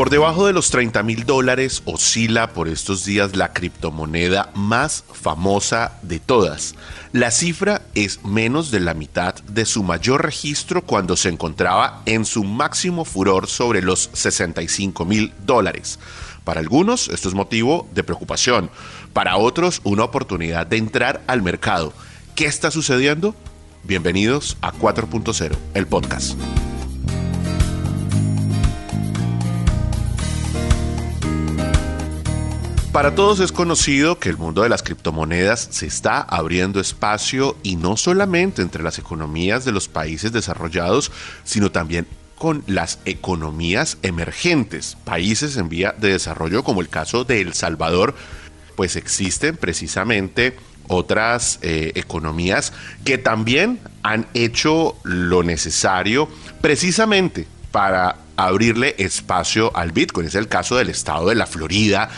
Por debajo de los 30 mil dólares oscila por estos días la criptomoneda más famosa de todas. La cifra es menos de la mitad de su mayor registro cuando se encontraba en su máximo furor sobre los 65 mil dólares. Para algunos esto es motivo de preocupación, para otros una oportunidad de entrar al mercado. ¿Qué está sucediendo? Bienvenidos a 4.0, el podcast. Para todos es conocido que el mundo de las criptomonedas se está abriendo espacio y no solamente entre las economías de los países desarrollados, sino también con las economías emergentes, países en vía de desarrollo como el caso de El Salvador, pues existen precisamente otras eh, economías que también han hecho lo necesario precisamente para abrirle espacio al Bitcoin. Es el caso del estado de la Florida,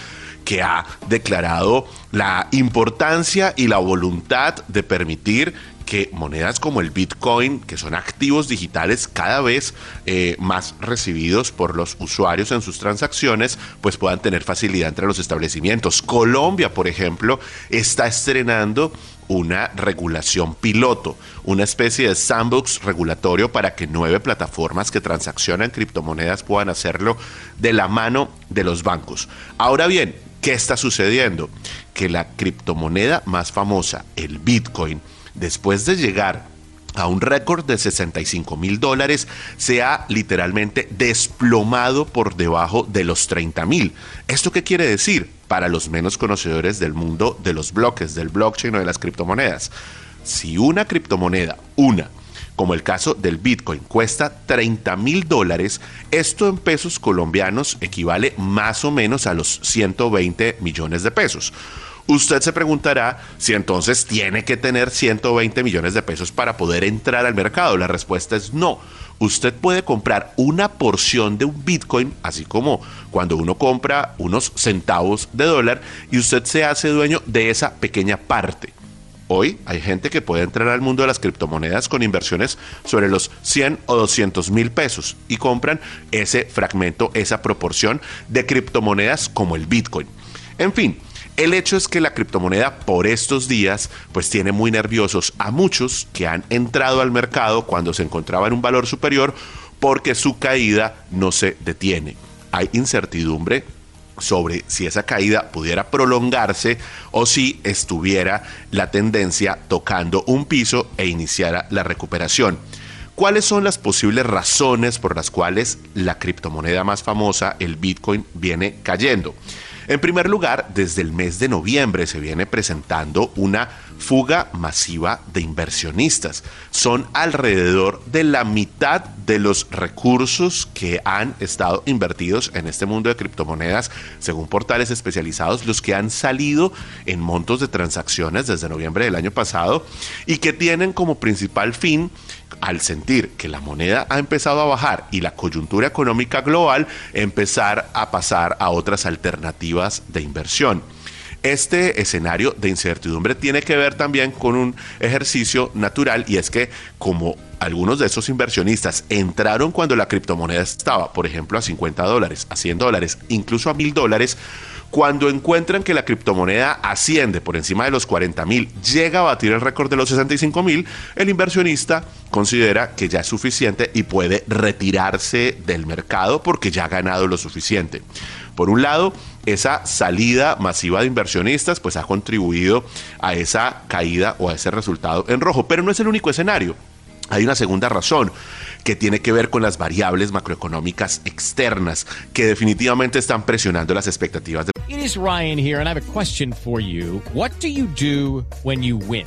que ha declarado la importancia y la voluntad de permitir que monedas como el Bitcoin, que son activos digitales cada vez eh, más recibidos por los usuarios en sus transacciones, pues puedan tener facilidad entre los establecimientos. Colombia, por ejemplo, está estrenando una regulación piloto, una especie de sandbox regulatorio para que nueve plataformas que transaccionan criptomonedas puedan hacerlo de la mano de los bancos. Ahora bien, ¿Qué está sucediendo? Que la criptomoneda más famosa, el Bitcoin, después de llegar a un récord de 65 mil dólares, se ha literalmente desplomado por debajo de los 30 mil. ¿Esto qué quiere decir? Para los menos conocedores del mundo de los bloques, del blockchain o de las criptomonedas. Si una criptomoneda, una, como el caso del Bitcoin, cuesta 30 mil dólares, esto en pesos colombianos equivale más o menos a los 120 millones de pesos. Usted se preguntará si entonces tiene que tener 120 millones de pesos para poder entrar al mercado. La respuesta es no. Usted puede comprar una porción de un Bitcoin, así como cuando uno compra unos centavos de dólar, y usted se hace dueño de esa pequeña parte. Hoy hay gente que puede entrar al mundo de las criptomonedas con inversiones sobre los 100 o 200 mil pesos y compran ese fragmento, esa proporción de criptomonedas como el Bitcoin. En fin, el hecho es que la criptomoneda por estos días pues tiene muy nerviosos a muchos que han entrado al mercado cuando se encontraba en un valor superior porque su caída no se detiene. Hay incertidumbre sobre si esa caída pudiera prolongarse o si estuviera la tendencia tocando un piso e iniciara la recuperación. ¿Cuáles son las posibles razones por las cuales la criptomoneda más famosa, el Bitcoin, viene cayendo? En primer lugar, desde el mes de noviembre se viene presentando una fuga masiva de inversionistas. Son alrededor de la mitad de los recursos que han estado invertidos en este mundo de criptomonedas, según portales especializados, los que han salido en montos de transacciones desde noviembre del año pasado y que tienen como principal fin al sentir que la moneda ha empezado a bajar y la coyuntura económica global, empezar a pasar a otras alternativas de inversión. Este escenario de incertidumbre tiene que ver también con un ejercicio natural y es que como algunos de esos inversionistas entraron cuando la criptomoneda estaba, por ejemplo, a 50 dólares, a 100 dólares, incluso a 1000 dólares, cuando encuentran que la criptomoneda asciende por encima de los 40 mil, llega a batir el récord de los 65 mil, el inversionista considera que ya es suficiente y puede retirarse del mercado porque ya ha ganado lo suficiente. Por un lado, esa salida masiva de inversionistas pues ha contribuido a esa caída o a ese resultado en rojo, pero no es el único escenario. Hay una segunda razón que tiene que ver con las variables macroeconómicas externas que definitivamente están presionando las expectativas de It is Ryan here and I have a question for you. What do you do when you win?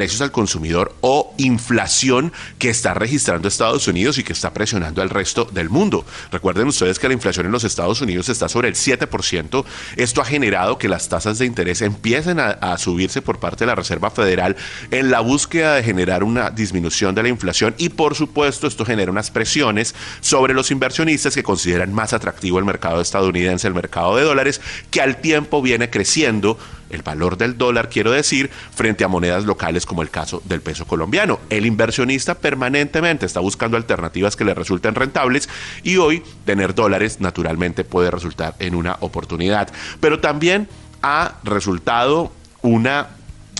precios al consumidor o inflación que está registrando Estados Unidos y que está presionando al resto del mundo. Recuerden ustedes que la inflación en los Estados Unidos está sobre el 7%. Esto ha generado que las tasas de interés empiecen a, subirse por parte de la Reserva Federal en la búsqueda de generar una disminución de la inflación y por supuesto esto genera unas presiones sobre los inversionistas que consideran más atractivo el mercado estadounidense, el mercado de dólares, que al tiempo viene creciendo el valor del dólar, quiero decir, frente a monedas locales como el caso del peso colombiano. El inversionista permanentemente está buscando alternativas que le resulten rentables y hoy tener dólares naturalmente puede resultar en una oportunidad. Pero también ha resultado una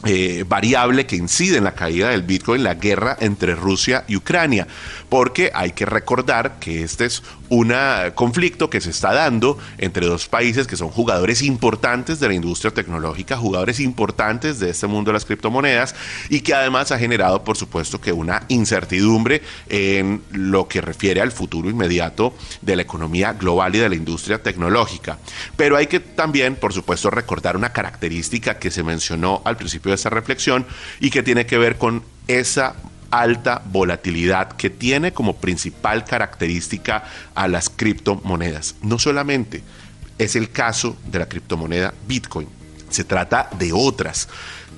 eh, variable que incide en la caída del Bitcoin, la guerra entre Rusia y Ucrania, porque hay que recordar que este es un conflicto que se está dando entre dos países que son jugadores importantes de la industria tecnológica, jugadores importantes de este mundo de las criptomonedas y que además ha generado, por supuesto, que una incertidumbre en lo que refiere al futuro inmediato de la economía global y de la industria tecnológica. Pero hay que también, por supuesto, recordar una característica que se mencionó al principio de esta reflexión y que tiene que ver con esa alta volatilidad que tiene como principal característica a las criptomonedas. No solamente es el caso de la criptomoneda Bitcoin, se trata de otras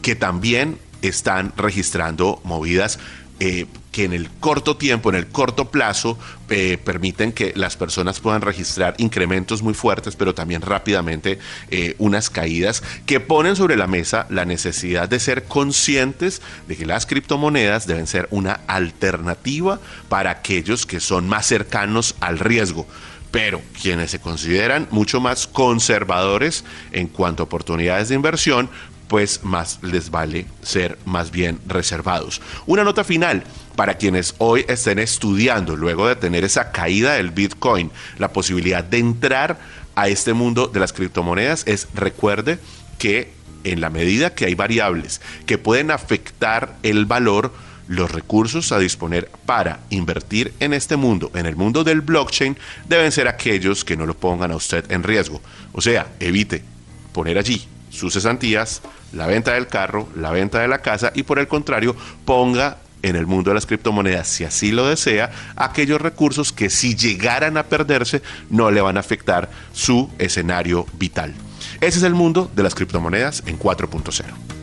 que también están registrando movidas eh, que en el corto tiempo, en el corto plazo, eh, permiten que las personas puedan registrar incrementos muy fuertes, pero también rápidamente eh, unas caídas que ponen sobre la mesa la necesidad de ser conscientes de que las criptomonedas deben ser una alternativa para aquellos que son más cercanos al riesgo. Pero quienes se consideran mucho más conservadores en cuanto a oportunidades de inversión, pues más les vale ser más bien reservados. Una nota final para quienes hoy estén estudiando, luego de tener esa caída del Bitcoin, la posibilidad de entrar a este mundo de las criptomonedas es recuerde que en la medida que hay variables que pueden afectar el valor, los recursos a disponer para invertir en este mundo, en el mundo del blockchain, deben ser aquellos que no lo pongan a usted en riesgo. O sea, evite poner allí sus cesantías, la venta del carro, la venta de la casa y por el contrario ponga en el mundo de las criptomonedas, si así lo desea, aquellos recursos que si llegaran a perderse no le van a afectar su escenario vital. Ese es el mundo de las criptomonedas en 4.0.